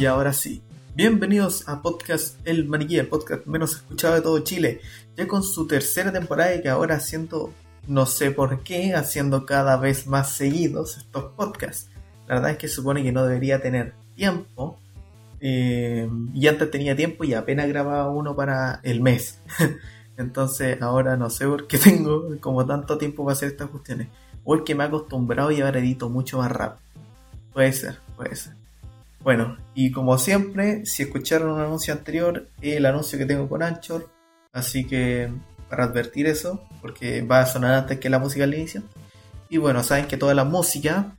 Y ahora sí, bienvenidos a Podcast El Maniquí, el podcast menos escuchado de todo Chile, ya con su tercera temporada y que ahora haciendo, no sé por qué, haciendo cada vez más seguidos estos podcasts. La verdad es que supone que no debería tener tiempo, eh, y antes tenía tiempo y apenas grababa uno para el mes. Entonces ahora no sé por qué tengo como tanto tiempo para hacer estas cuestiones. O es que me he acostumbrado y ahora edito mucho más rápido. Puede ser, puede ser. Bueno, y como siempre, si escucharon un anuncio anterior, el anuncio que tengo con Anchor, así que para advertir eso, porque va a sonar antes que la música al inicio. Y bueno, saben que toda la música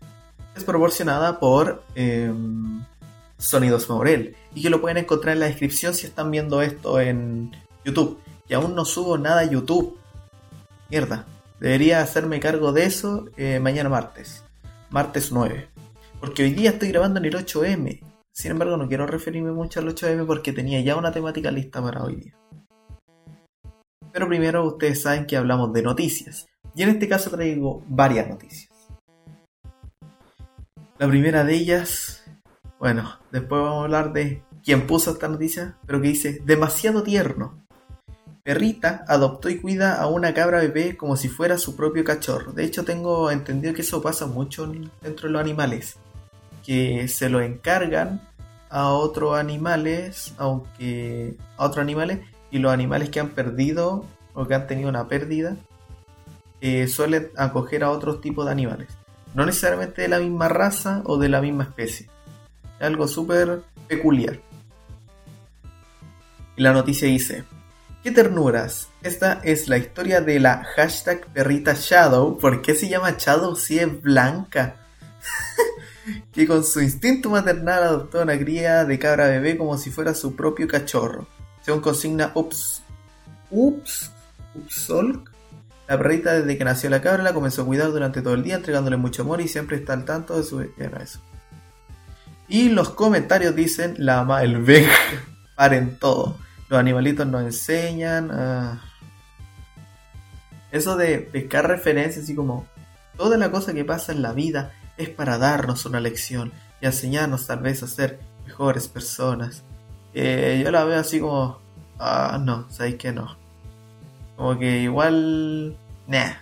es proporcionada por eh, Sonidos Maurel y que lo pueden encontrar en la descripción si están viendo esto en YouTube. Y aún no subo nada a YouTube. Mierda, debería hacerme cargo de eso eh, mañana martes, martes 9. Porque hoy día estoy grabando en el 8M. Sin embargo, no quiero referirme mucho al 8M porque tenía ya una temática lista para hoy día. Pero primero ustedes saben que hablamos de noticias. Y en este caso traigo varias noticias. La primera de ellas, bueno, después vamos a hablar de quién puso esta noticia, pero que dice demasiado tierno. Perrita adoptó y cuida a una cabra bebé como si fuera su propio cachorro. De hecho, tengo entendido que eso pasa mucho dentro de los animales que se lo encargan a otros animales, aunque a otros animales, y los animales que han perdido o que han tenido una pérdida eh, suelen acoger a otros tipos de animales. No necesariamente de la misma raza o de la misma especie. Es algo súper peculiar. Y la noticia dice, ¡Qué ternuras! Esta es la historia de la hashtag perrita Shadow. ¿Por qué se llama Shadow si es blanca? que con su instinto maternal adoptó una cría de cabra bebé como si fuera su propio cachorro. Según consigna Ups, Ups, Upsolk, la perrita desde que nació la cabra la comenzó a cuidar durante todo el día, entregándole mucho amor y siempre está al tanto de su eso. Y los comentarios dicen, la ama el veg, paren todo. Los animalitos nos enseñan. a... Eso de pescar referencias, así como toda la cosa que pasa en la vida es para darnos una lección y enseñarnos tal vez a ser mejores personas. Eh, yo la veo así como, ah, no, sabéis que no. Como que igual, nah.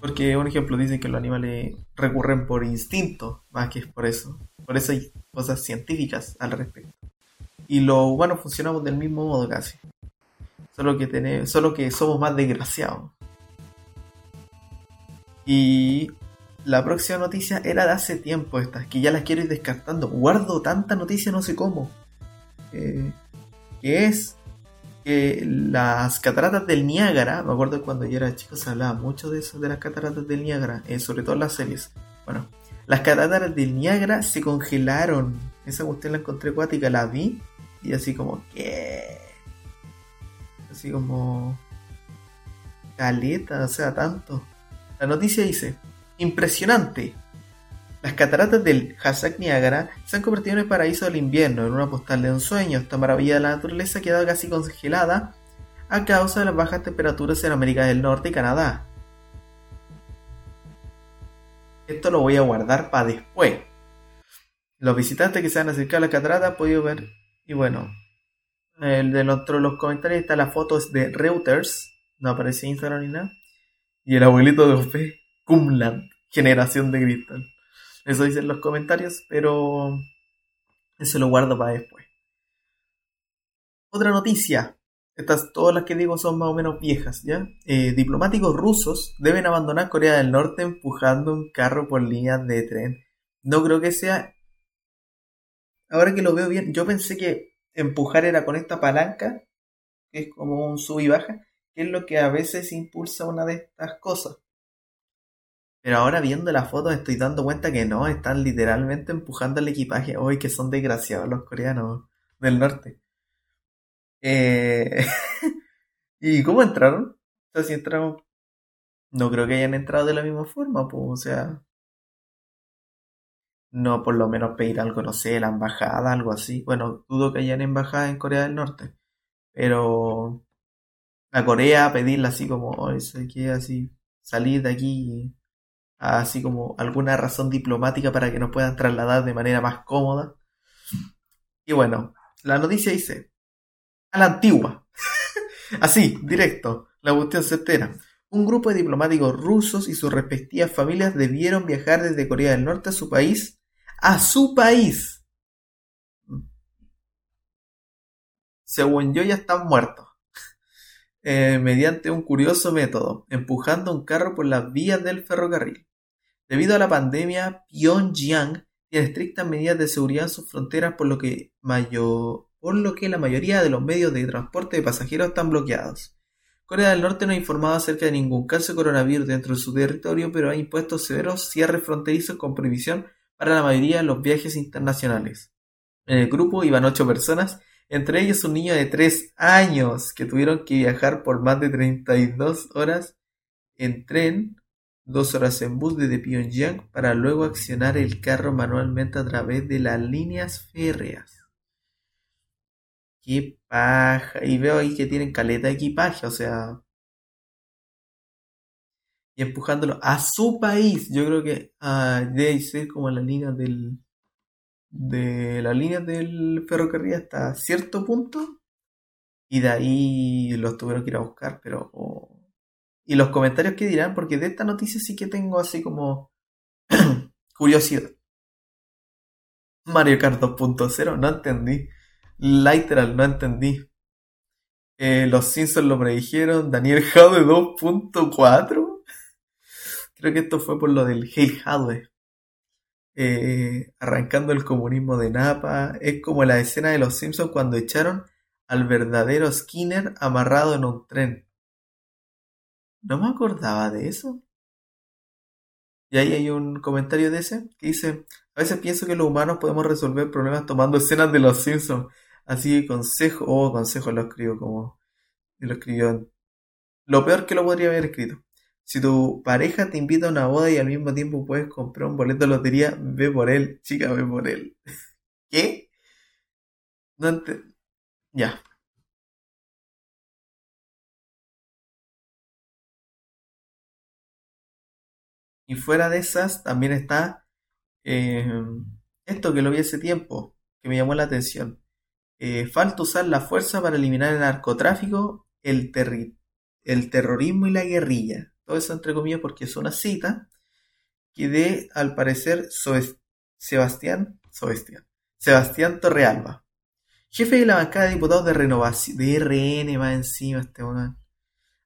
Porque un ejemplo dice que los animales recurren por instinto, más que por eso. Por eso hay cosas científicas al respecto. Y los humanos funcionamos del mismo modo casi. Solo que, tenemos, solo que somos más desgraciados. Y la próxima noticia era de hace tiempo esta, que ya las quiero ir descartando. Guardo tanta noticia no sé cómo. Eh, que es que las cataratas del Niágara, me acuerdo cuando yo era chico se hablaba mucho de eso, de las cataratas del Niágara, eh, sobre todo en las series. Bueno, las cataratas del Niágara se congelaron. Esa cuestión la encontré acuática, la vi y así como, ¿qué? Así como... Caleta, o sea, tanto. La noticia dice, Impresionante. Las cataratas del Hashtag Niágara se han convertido en el paraíso del invierno, en una postal de un sueño. Esta maravilla de la naturaleza ha quedado casi congelada a causa de las bajas temperaturas en América del Norte y Canadá. Esto lo voy a guardar para después. Los visitantes que se han acercado a la catarata han podido ver. Y bueno, el de otro los comentarios está la foto de Reuters. No aparece Instagram ni nada. Y el abuelito de Ofe Cumland, generación de cristal. Eso dicen los comentarios, pero eso lo guardo para después. Otra noticia. Estas, todas las que digo son más o menos viejas, ¿ya? Eh, diplomáticos rusos deben abandonar Corea del Norte empujando un carro por líneas de tren. No creo que sea... Ahora que lo veo bien, yo pensé que empujar era con esta palanca, que es como un sub y baja, que es lo que a veces impulsa una de estas cosas. Pero ahora viendo la foto estoy dando cuenta que no, están literalmente empujando el equipaje. Hoy que son desgraciados los coreanos del norte. Eh... ¿Y cómo entraron? O si entraron... No creo que hayan entrado de la misma forma, pues, o sea... No, por lo menos pedir algo, no sé, la embajada, algo así. Bueno, dudo que hayan embajada en Corea del Norte. Pero... A Corea pedirla así como, oye, que así, salir de aquí así como alguna razón diplomática para que nos puedan trasladar de manera más cómoda. Y bueno, la noticia dice, a la antigua, así, directo, la cuestión certera. Un grupo de diplomáticos rusos y sus respectivas familias debieron viajar desde Corea del Norte a su país, a su país. Según yo ya están muertos. Eh, mediante un curioso método, empujando un carro por las vías del ferrocarril. Debido a la pandemia, Pyongyang tiene estrictas medidas de seguridad en sus fronteras, por lo que, la mayoría de los medios de transporte de pasajeros están bloqueados. Corea del Norte no ha informado acerca de ningún caso de coronavirus dentro de su territorio, pero ha impuesto severos cierres fronterizos con prohibición para la mayoría de los viajes internacionales. En el grupo iban ocho personas entre ellos un niño de tres años que tuvieron que viajar por más de 32 horas en tren, dos horas en bus desde Pyongyang para luego accionar el carro manualmente a través de las líneas férreas. Qué paja. Y veo ahí que tienen caleta de equipaje, o sea. Y empujándolo a su país. Yo creo que ah, debe ser como la línea del de la línea del ferrocarril hasta cierto punto y de ahí los tuvieron que ir a buscar, pero... Y los comentarios que dirán, porque de esta noticia sí que tengo así como curiosidad. Mario Kart 2.0, no entendí. Literal, no entendí. Eh, los Simpsons lo predijeron. Daniel Jade 2.4. Creo que esto fue por lo del Hail Jade. Eh, arrancando el comunismo de Napa. Es como la escena de los Simpsons cuando echaron al verdadero Skinner amarrado en un tren. No me acordaba de eso. Y ahí hay un comentario de ese que dice, a veces pienso que los humanos podemos resolver problemas tomando escenas de los Simpsons. Así que consejo, oh, consejo lo escribo como lo escribió. Lo peor que lo podría haber escrito. Si tu pareja te invita a una boda y al mismo tiempo puedes comprar un boleto de lotería, ve por él, chica, ve por él. ¿Qué? No Ya. Y fuera de esas, también está eh, esto que lo vi hace tiempo, que me llamó la atención. Eh, falta usar la fuerza para eliminar el narcotráfico, el, el terrorismo y la guerrilla todo eso entre comillas porque es una cita que de, al parecer, Sebastián, Sebastián, Sebastián Torrealba, jefe de la bancada de diputados de renovación, de RN va encima este momento,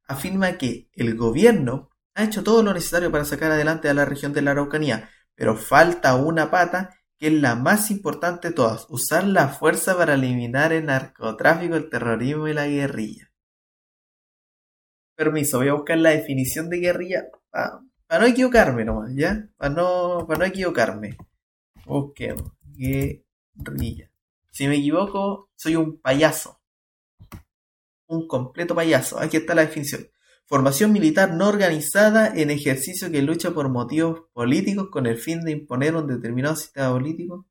afirma que el gobierno ha hecho todo lo necesario para sacar adelante a la región de la Araucanía, pero falta una pata que es la más importante de todas, usar la fuerza para eliminar el narcotráfico, el terrorismo y la guerrilla. Permiso, voy a buscar la definición de guerrilla para no equivocarme nomás, ¿ya? Para no, para no equivocarme. Busquemos. Guerrilla. Si me equivoco, soy un payaso. Un completo payaso. Aquí está la definición. Formación militar no organizada en ejercicio que lucha por motivos políticos con el fin de imponer un determinado sistema político.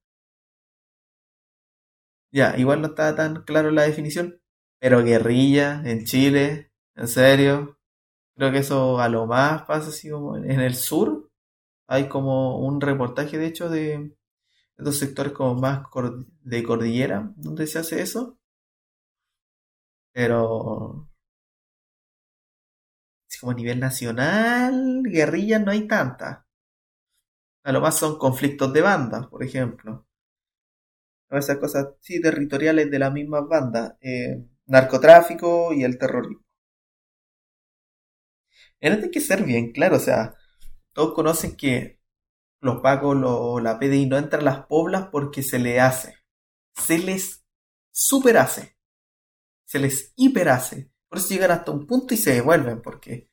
Ya, igual no estaba tan claro la definición, pero guerrilla en Chile ¿En serio? Creo que eso a lo más pasa así como en el sur. Hay como un reportaje, de hecho, de estos sectores como más de cordillera, donde se hace eso. Pero... como a nivel nacional, guerrillas no hay tanta. A lo más son conflictos de bandas, por ejemplo. Esas cosas, sí, territoriales de las mismas bandas. Eh, narcotráfico y el terrorismo. En este hay que ser bien claro, o sea, todos conocen que los pagos, lo, la PDI no entran a las poblas porque se le hace. Se les super hace. Se les hiper hace. Por eso llegan hasta un punto y se devuelven, porque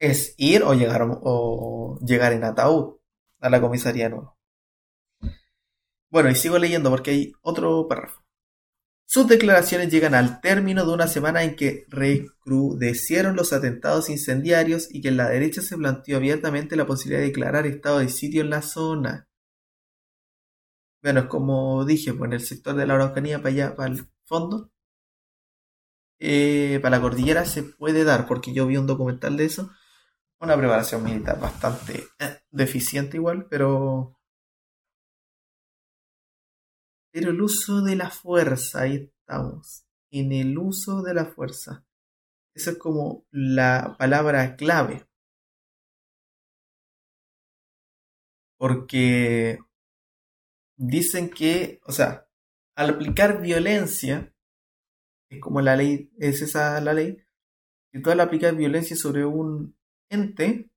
es ir o llegar, o llegar en ataúd a la comisaría nueva. Bueno, y sigo leyendo porque hay otro párrafo. Sus declaraciones llegan al término de una semana en que recrudecieron los atentados incendiarios y que en la derecha se planteó abiertamente la posibilidad de declarar estado de sitio en la zona. Bueno, como dije, pues en el sector de la Araucanía para allá, para el fondo, eh, para la cordillera se puede dar, porque yo vi un documental de eso. una preparación militar bastante eh, deficiente igual, pero... Pero el uso de la fuerza, ahí estamos, en el uso de la fuerza. Esa es como la palabra clave. Porque dicen que, o sea, al aplicar violencia, como la ley, es esa la ley, que tú al aplicar violencia sobre un ente,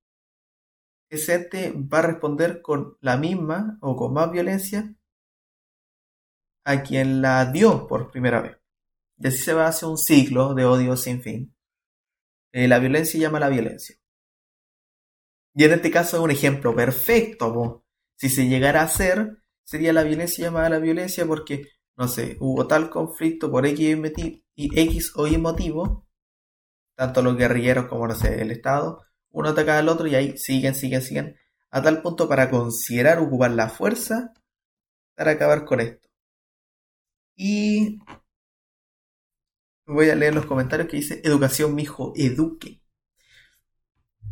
ese ente va a responder con la misma o con más violencia a quien la dio por primera vez. Y así se va hacia un ciclo de odio sin fin. Eh, la violencia llama a la violencia. Y en este caso es un ejemplo perfecto. Si se llegara a hacer, sería la violencia llamada a la violencia porque, no sé, hubo tal conflicto por X, y X o Y motivo, tanto los guerrilleros como, no sé, el Estado, uno ataca al otro y ahí siguen, siguen, siguen, a tal punto para considerar ocupar la fuerza para acabar con esto. Y voy a leer los comentarios que dice educación, mijo, eduque.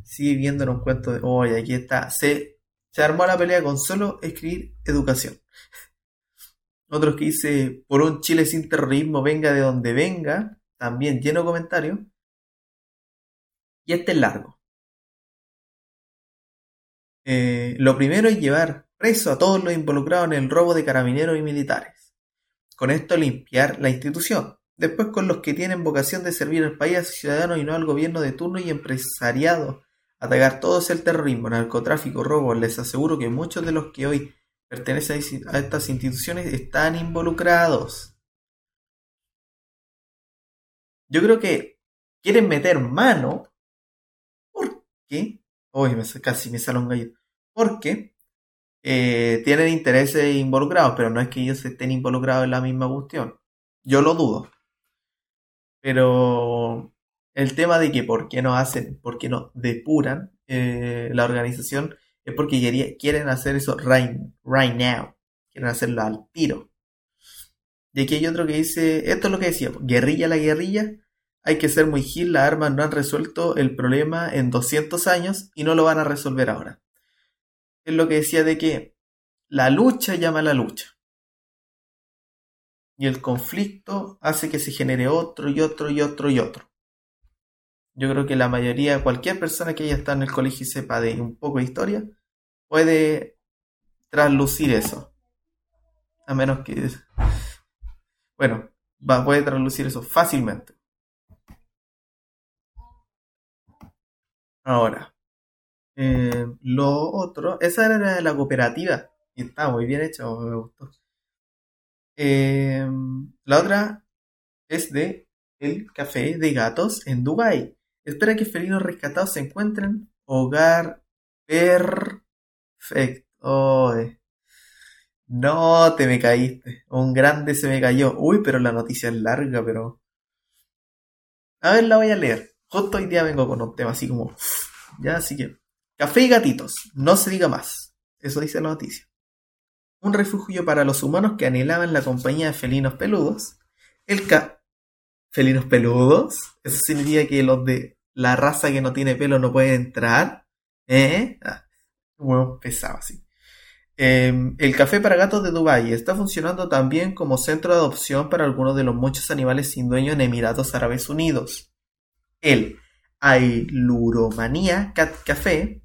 Sigue viendo en un cuento de, oye, aquí está, se, se armó la pelea con solo escribir educación. Otros que dice, por un Chile sin terrorismo, venga de donde venga, también lleno de comentarios. Y este es largo. Eh, lo primero es llevar preso a todos los involucrados en el robo de carabineros y militares. Con esto limpiar la institución. Después con los que tienen vocación de servir al país, a sus ciudadanos y no al gobierno de turno y empresariado. Atacar todo el terrorismo, narcotráfico, robo. Les aseguro que muchos de los que hoy pertenecen a estas instituciones están involucrados. Yo creo que quieren meter mano porque, hoy casi me sale un gallo, porque eh, tienen intereses involucrados, pero no es que ellos estén involucrados en la misma cuestión. Yo lo dudo. Pero el tema de que por qué no hacen, por qué no depuran eh, la organización, es porque quieren hacer eso right, right now. Quieren hacerlo al tiro. Y aquí hay otro que dice, esto es lo que decía, guerrilla la guerrilla, hay que ser muy gil, las armas no han resuelto el problema en 200 años y no lo van a resolver ahora. Es lo que decía de que la lucha llama a la lucha. Y el conflicto hace que se genere otro y otro y otro y otro. Yo creo que la mayoría, cualquier persona que haya estado en el colegio y sepa de un poco de historia, puede traslucir eso. A menos que... Bueno, va, puede traslucir eso fácilmente. Ahora, eh, lo otro, esa era la cooperativa y está muy bien hecho, me gustó. Eh, la otra es de el café de gatos en Dubai. Espera que felinos rescatados se encuentren hogar perfecto. No, te me caíste. Un grande se me cayó. Uy, pero la noticia es larga, pero... A ver, la voy a leer. Justo hoy día vengo con un tema así como... Ya, así que... Café y gatitos. No se diga más. Eso dice la noticia. Un refugio para los humanos que anhelaban la compañía de felinos peludos. El ca... ¿Felinos peludos? Eso significa que los de la raza que no tiene pelo no puede entrar. ¿Eh? Ah, bueno, pesado así. Em, el café para gatos de Dubái está funcionando también como centro de adopción para algunos de los muchos animales sin dueño en Emiratos Árabes Unidos. El Ailuromanía Cat Café,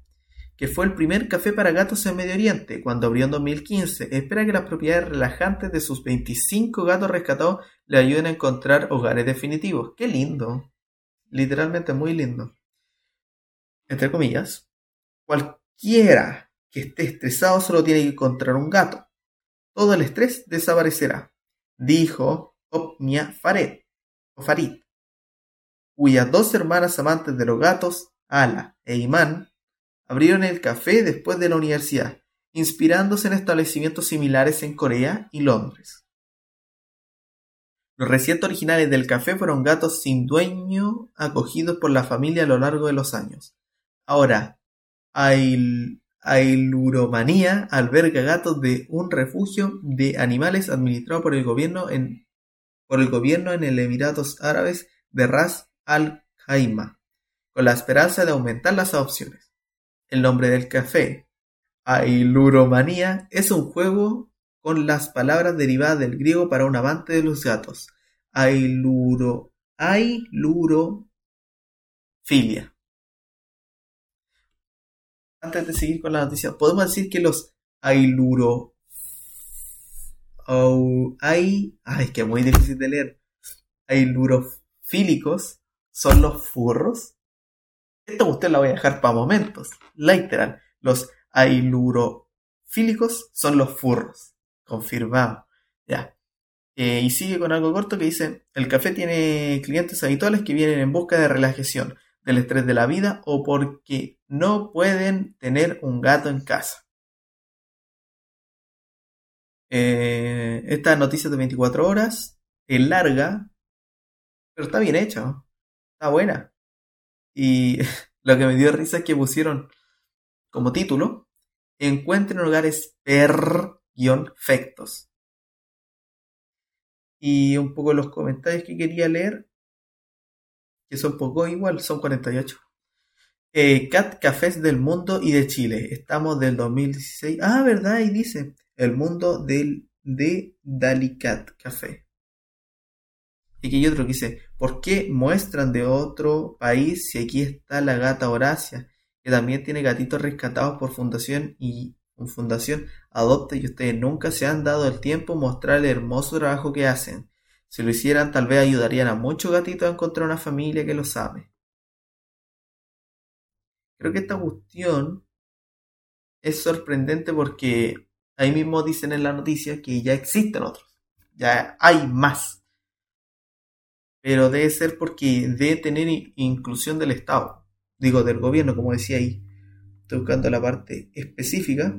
que fue el primer café para gatos en Medio Oriente cuando abrió en 2015, espera que las propiedades relajantes de sus 25 gatos rescatados le ayuden a encontrar hogares definitivos. ¡Qué lindo! Literalmente muy lindo. Entre comillas, cualquiera que esté estresado solo tiene que encontrar un gato. Todo el estrés desaparecerá, dijo Opnia Farid, o Farid, cuyas dos hermanas amantes de los gatos, Ala e Iman, abrieron el café después de la universidad, inspirándose en establecimientos similares en Corea y Londres. Los recientes originales del café fueron gatos sin dueño acogidos por la familia a lo largo de los años. Ahora, Ailuromanía alberga gatos de un refugio de animales administrado por el gobierno en, por el gobierno en el Emiratos Árabes de Ras Al Khaimah. con la esperanza de aumentar las adopciones. El nombre del café, Ailuromanía, es un juego con las palabras derivadas del griego para un amante de los gatos. Ailuro, ailurofilia. Antes de seguir con la noticia, podemos decir que los ailuro ay, que es muy difícil de leer. Ailurofílicos son los furros. Esto usted la voy a dejar para momentos. Literal. Los ailurofílicos son los furros. Confirmado. Ya. Eh, y sigue con algo corto que dice, el café tiene clientes habituales que vienen en busca de relajación, del estrés de la vida o porque no pueden tener un gato en casa. Eh, esta noticia de 24 horas es larga, pero está bien hecha, está buena. Y lo que me dio risa es que pusieron como título, encuentren hogares perfectos. Y un poco los comentarios que quería leer, que son poco igual, son 48. Eh, Cat Cafés del Mundo y de Chile. Estamos del 2016. Ah, ¿verdad? Y dice, el mundo del, de Dalicat Café. Y que hay otro que dice, ¿por qué muestran de otro país si aquí está la gata Horacia, que también tiene gatitos rescatados por fundación y fundación adopta y ustedes nunca se han dado el tiempo mostrar el hermoso trabajo que hacen? Si lo hicieran, tal vez ayudarían a muchos gatitos a encontrar una familia que los ame. Creo que esta cuestión es sorprendente porque ahí mismo dicen en la noticia que ya existen otros, ya hay más. Pero debe ser porque debe tener inclusión del Estado, digo del gobierno, como decía ahí. Estoy buscando la parte específica.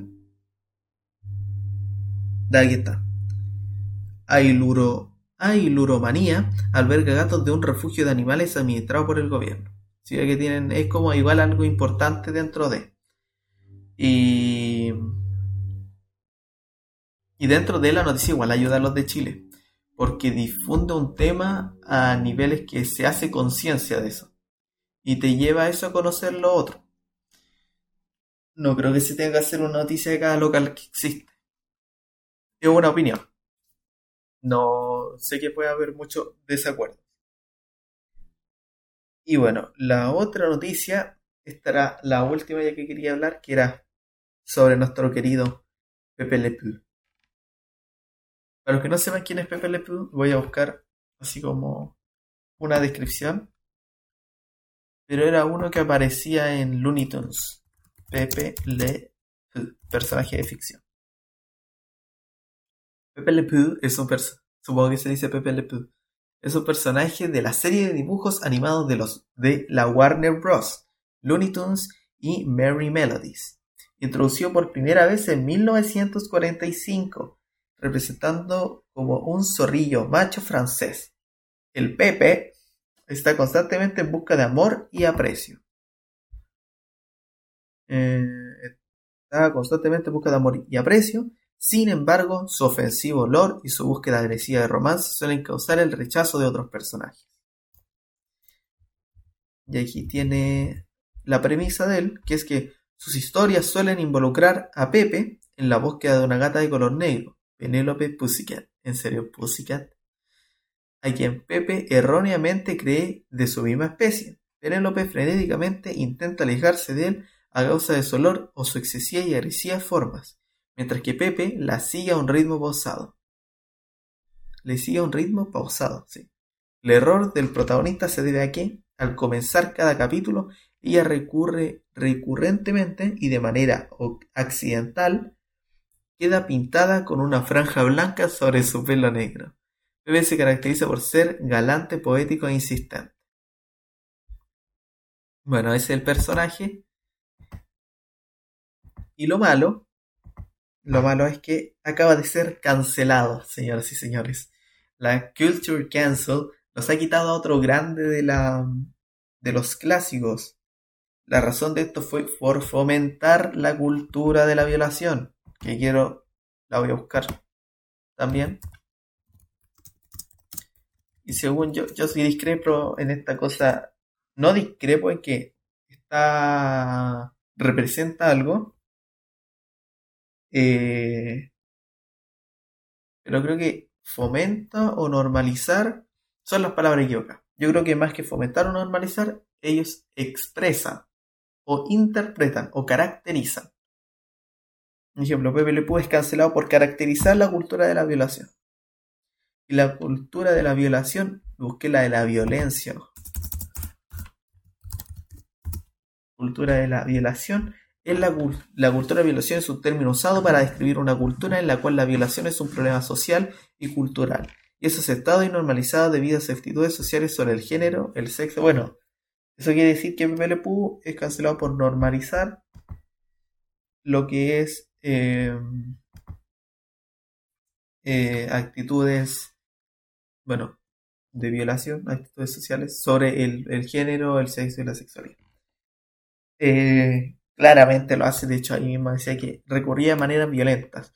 De aquí está. Ailuro, Ailuromanía alberga gatos de un refugio de animales administrado por el gobierno. ¿Sí? que tienen, es como igual algo importante dentro de. Y y dentro de la noticia igual ayuda a los de Chile, porque difunde un tema a niveles que se hace conciencia de eso. Y te lleva a eso a conocer lo otro. No creo que se tenga que hacer una noticia de cada local que existe. Es una opinión. No sé que puede haber mucho desacuerdo. Y bueno, la otra noticia, estará la última ya que quería hablar, que era sobre nuestro querido Pepe Le Pew. Para los que no sepan quién es Pepe Le Pew, voy a buscar así como una descripción. Pero era uno que aparecía en Looney Tunes. Pepe Le Pew, personaje de ficción. Pepe Le Pew es un que se dice Pepe Le Pew, es un personaje de la serie de dibujos animados de los de la Warner Bros. Looney Tunes y Merry Melodies. Introducido por primera vez en 1945 representando como un zorrillo macho francés. El Pepe está constantemente en busca de amor y aprecio. Eh, está constantemente en busca de amor y aprecio. Sin embargo, su ofensivo olor y su búsqueda agresiva de romance suelen causar el rechazo de otros personajes. Y aquí tiene la premisa de él, que es que sus historias suelen involucrar a Pepe en la búsqueda de una gata de color negro, Penélope Pussycat, ¿en serio Pussycat? A quien Pepe erróneamente cree de su misma especie. Penélope frenéticamente intenta alejarse de él a causa de su olor o su excesiva y agresiva formas, mientras que Pepe la sigue a un ritmo pausado. Le sigue a un ritmo pausado, sí. El error del protagonista se debe a que, al comenzar cada capítulo, ella recurre recurrentemente y de manera accidental queda pintada con una franja blanca sobre su pelo negro. Bebe se caracteriza por ser galante, poético e insistente. Bueno, ese es el personaje. Y lo malo, lo malo es que acaba de ser cancelado, señoras y señores. La Culture Cancel nos ha quitado a otro grande de la de los clásicos. La razón de esto fue por fomentar la cultura de la violación que quiero, la voy a buscar también. Y según yo, yo soy discrepo en esta cosa no discrepo en que está representa algo, eh, pero creo que fomenta o normalizar son las palabras equivocadas. Yo creo que más que fomentar o normalizar, ellos expresan o interpretan o caracterizan. Por ejemplo, Pepe Le Pew es cancelado por caracterizar la cultura de la violación. Y la cultura de la violación, busqué la de la violencia. Cultura de la violación es la, cultura de violación es un término usado para describir una cultura en la cual la violación es un problema social y cultural y es aceptado y normalizado debido a sus actitudes sociales sobre el género, el sexo. Bueno, eso quiere decir que Pew es cancelado por normalizar lo que es eh, eh, actitudes, bueno, de violación, actitudes sociales sobre el, género, el sexo y la sexualidad. Eh, claramente lo hace, de hecho ahí mismo decía que recurría de maneras violentas.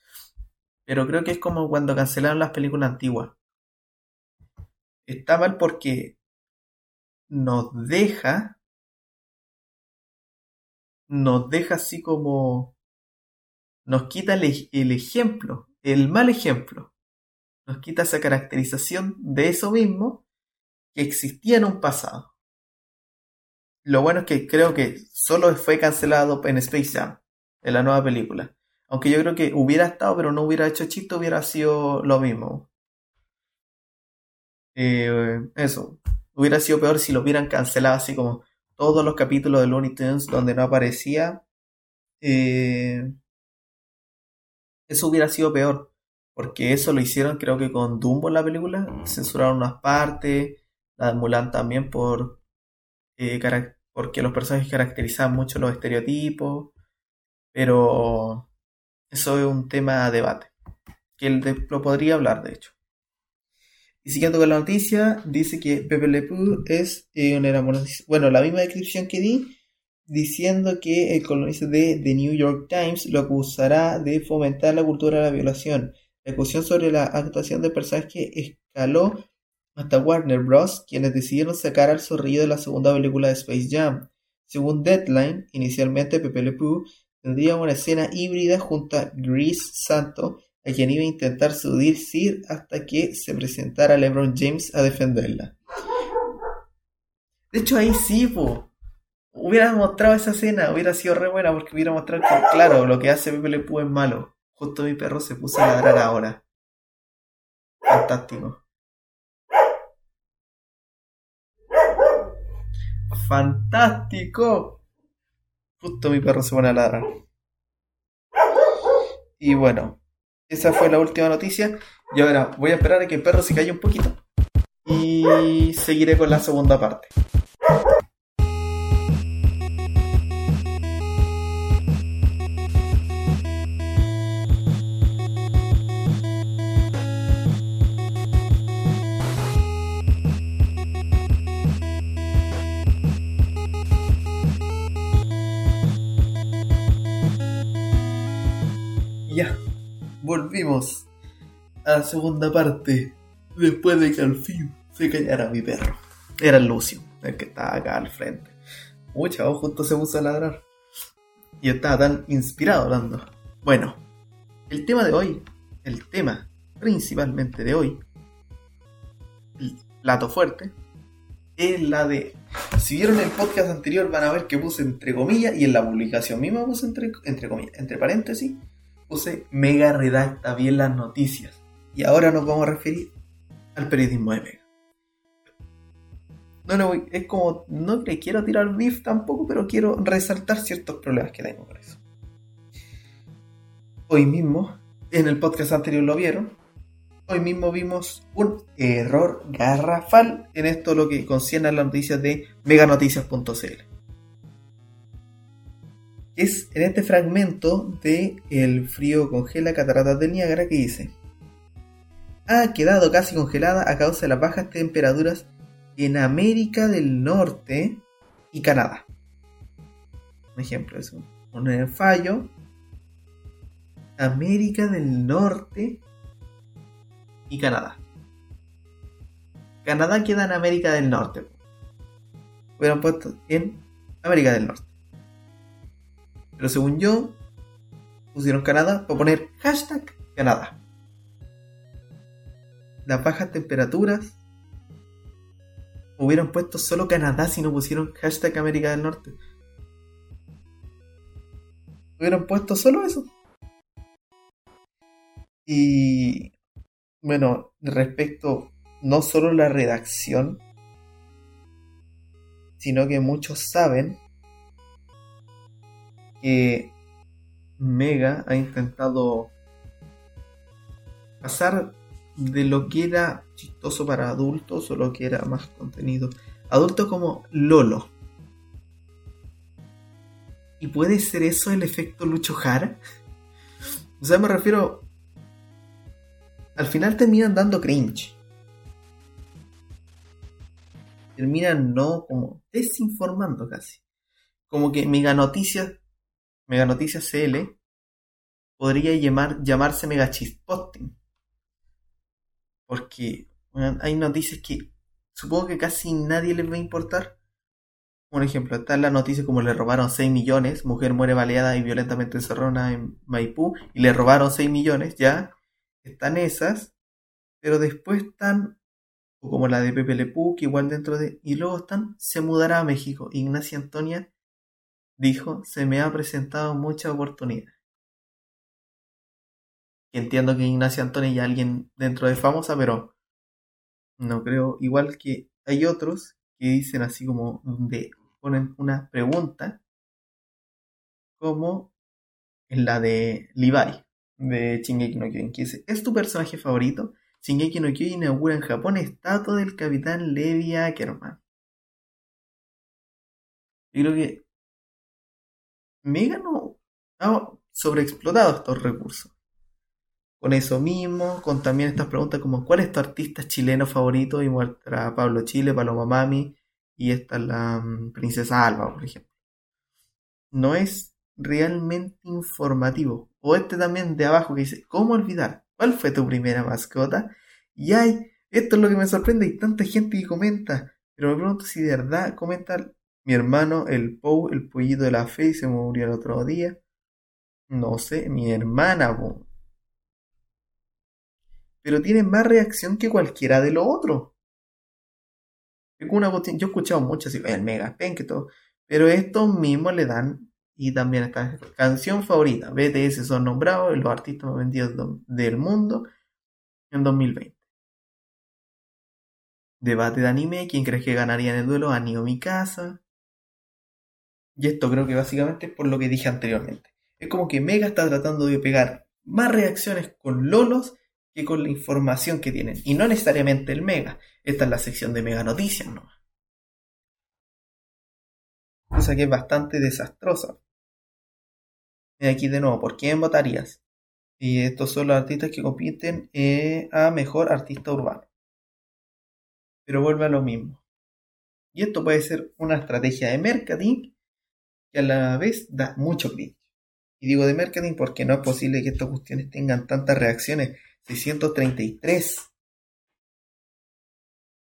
Pero creo que es como cuando cancelaron las películas antiguas está mal porque nos deja, nos deja así como, nos quita el, ejemplo, el mal ejemplo, nos quita esa caracterización de eso mismo que existía en un pasado. Lo bueno es que creo que solo fue cancelado en Space Jam, en la nueva película. Aunque yo creo que hubiera estado, pero no hubiera hecho chiste, hubiera sido lo mismo. Eh, eso, hubiera sido peor si lo hubieran cancelado así como todos los capítulos de Looney Tunes donde no aparecía. Eh, eso hubiera sido peor. Porque eso lo hicieron creo que con Dumbo en la película. Censuraron unas partes. La de Mulan también por eh, porque los personajes caracterizaban mucho los estereotipos. Pero eso es un tema a debate. Que lo podría hablar, de hecho. Y siguiendo con la noticia, dice que Pepe Le Pew es eh, una Bueno, la misma descripción que di, diciendo que el columnista de The New York Times lo acusará de fomentar la cultura de la violación. La acusación sobre la actuación de personaje escaló hasta Warner Bros., quienes decidieron sacar al zorrillo de la segunda película de Space Jam. Según Deadline, inicialmente Pepe Le Pew tendría una escena híbrida junto a Grease Santo a quien iba a intentar Sir hasta que se presentara LeBron James a defenderla. De hecho, ahí sí, po. Hubiera mostrado esa escena, hubiera sido re buena porque hubiera mostrado que, claro, lo que hace Pepe Le Pew es malo. Justo mi perro se puso a ladrar ahora. Fantástico. Fantástico. Justo mi perro se pone a ladrar. Y bueno, esa fue la última noticia. Y ahora voy a esperar a que el perro se calle un poquito. Y seguiré con la segunda parte. Volvimos a la segunda parte. Después de que al fin se callara mi perro. Era Lucio, el que estaba acá al frente. Mucha, justo se puso a ladrar. Y estaba tan inspirado hablando. Bueno, el tema de hoy, el tema principalmente de hoy, el plato fuerte, es la de. Si vieron el podcast anterior, van a ver que puse entre comillas y en la publicación misma puse entre, entre comillas, entre paréntesis, puse Mega redacta bien las noticias. Y ahora nos vamos a referir al periodismo de Mega. No, no, es como, no le quiero tirar beef tampoco, pero quiero resaltar ciertos problemas que tengo con eso. Hoy mismo, en el podcast anterior lo vieron, hoy mismo vimos un error garrafal en esto lo que concierne a las noticias de meganoticias.cl es en este fragmento de El frío congela cataratas del Niágara que dice ha quedado casi congelada a causa de las bajas temperaturas en América del Norte y Canadá. Un ejemplo es un, fallo. América del Norte y Canadá. Canadá queda en América del Norte. hubieran puesto en América del Norte. Pero según yo, pusieron Canadá para poner hashtag Canadá. Las bajas temperaturas hubieran puesto solo Canadá si no pusieron hashtag América del Norte. Hubieran puesto solo eso. Y bueno, respecto no solo la redacción, sino que muchos saben que Mega ha intentado pasar de lo que era chistoso para adultos o lo que era más contenido adulto como Lolo. ¿Y puede ser eso el efecto Lucho Jara? O sea, me refiero. Al final terminan dando cringe. Terminan no como desinformando casi. Como que Mega Noticias, Mega Noticias CL podría llamar, llamarse Mega Chisposting. Porque hay noticias que supongo que casi nadie les va a importar. Por ejemplo, está la noticia como le robaron 6 millones, mujer muere baleada y violentamente encerrona en Maipú, y le robaron 6 millones, ya. Están esas, pero después están, como la de Pepe Lepú, que igual dentro de... Y luego están, se mudará a México. Ignacia Antonia dijo, se me ha presentado mucha oportunidad. Entiendo que Ignacia Antonia y alguien dentro de famosa, pero no creo. Igual que hay otros que dicen así como de ponen una pregunta como en la de Levi de Shingeki no Kyojin que dice ¿Es tu personaje favorito? Shingeki no Kyojin inaugura en Japón estatua del capitán Levi Ackerman. Yo creo que Mega no sobreexplotado estos recursos con eso mismo, con también estas preguntas como ¿cuál es tu artista chileno favorito? Y muestra Pablo Chile, Paloma Mami y esta es la mm, Princesa Alba, por ejemplo. No es realmente informativo. O este también de abajo que dice, ¿cómo olvidar? ¿Cuál fue tu primera mascota? Y hay, esto es lo que me sorprende, hay tanta gente que comenta, pero me pregunto si de verdad comenta mi hermano, el Pou, el pollito de la fe, se murió el otro día. No sé, mi hermana, pero tiene más reacción que cualquiera de lo otro. Una yo he escuchado mucho así, el Mega Pen, que todo, pero estos mismos le dan, y también esta canción favorita, BTS son nombrados los artistas más vendidos del mundo en 2020. Debate de anime, ¿quién crees que ganaría en el duelo? Anio Mikasa. Y esto creo que básicamente es por lo que dije anteriormente. Es como que Mega está tratando de pegar más reacciones con Lolos que con la información que tienen. Y no necesariamente el Mega. Esta es la sección de Mega Noticias ¿no? Cosa que es bastante desastrosa. Y aquí de nuevo, ¿por quién votarías? Y estos son los artistas que compiten eh, a mejor artista urbano. Pero vuelve a lo mismo. Y esto puede ser una estrategia de marketing que a la vez da mucho cringe. Y digo de marketing porque no es posible que estas cuestiones tengan tantas reacciones 633.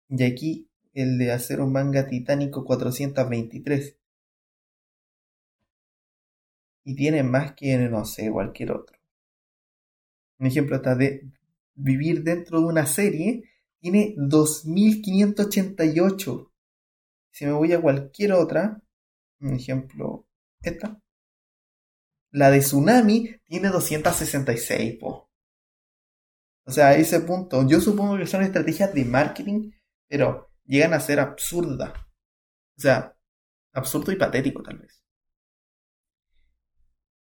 Y aquí el de acero manga titánico 423. Y tiene más que, no sé, cualquier otro. Un ejemplo está de vivir dentro de una serie. Tiene 2588. Si me voy a cualquier otra, un ejemplo, esta. La de Tsunami tiene 266, po. O sea, ese punto, yo supongo que son estrategias de marketing, pero llegan a ser absurdas. O sea, absurdo y patético tal vez.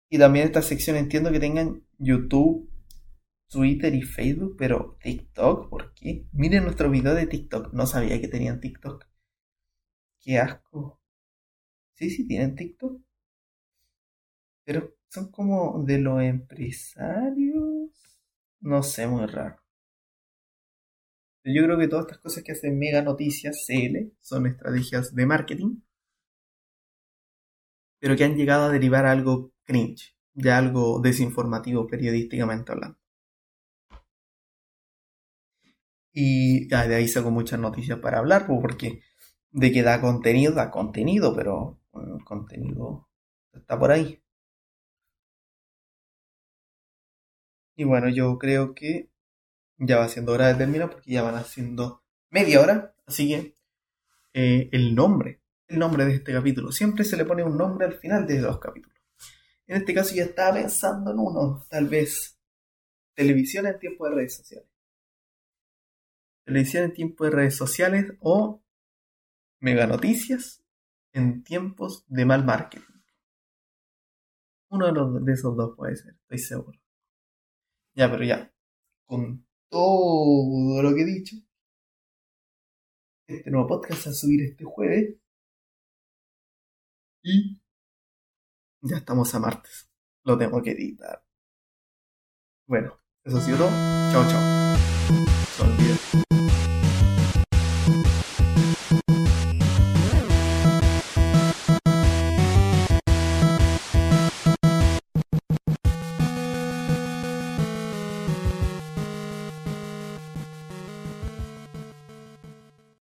Y también esta sección entiendo que tengan YouTube, Twitter y Facebook, pero TikTok, ¿por qué? Miren nuestro video de TikTok, no sabía que tenían TikTok. Qué asco. Sí, sí, tienen TikTok. Pero son como de los empresarios no sé, muy raro. Yo creo que todas estas cosas que hacen Mega Noticias CL son estrategias de marketing, pero que han llegado a derivar algo cringe, de algo desinformativo periodísticamente hablando. Y de ahí saco muchas noticias para hablar, porque de que da contenido, da contenido, pero el contenido está por ahí. Y bueno, yo creo que ya va siendo hora de terminar porque ya van haciendo media hora. Así que eh, el nombre, el nombre de este capítulo. Siempre se le pone un nombre al final de los capítulos. En este caso ya estaba pensando en uno, tal vez televisión en tiempo de redes sociales. Televisión en tiempo de redes sociales o mega noticias en tiempos de mal marketing. Uno de, esos dos puede ser, estoy seguro. Ya, pero ya, con todo lo que he dicho, este nuevo podcast a subir este jueves. Y ya estamos a martes. Lo tengo que editar. Bueno, eso ha sido todo. Chao, chao.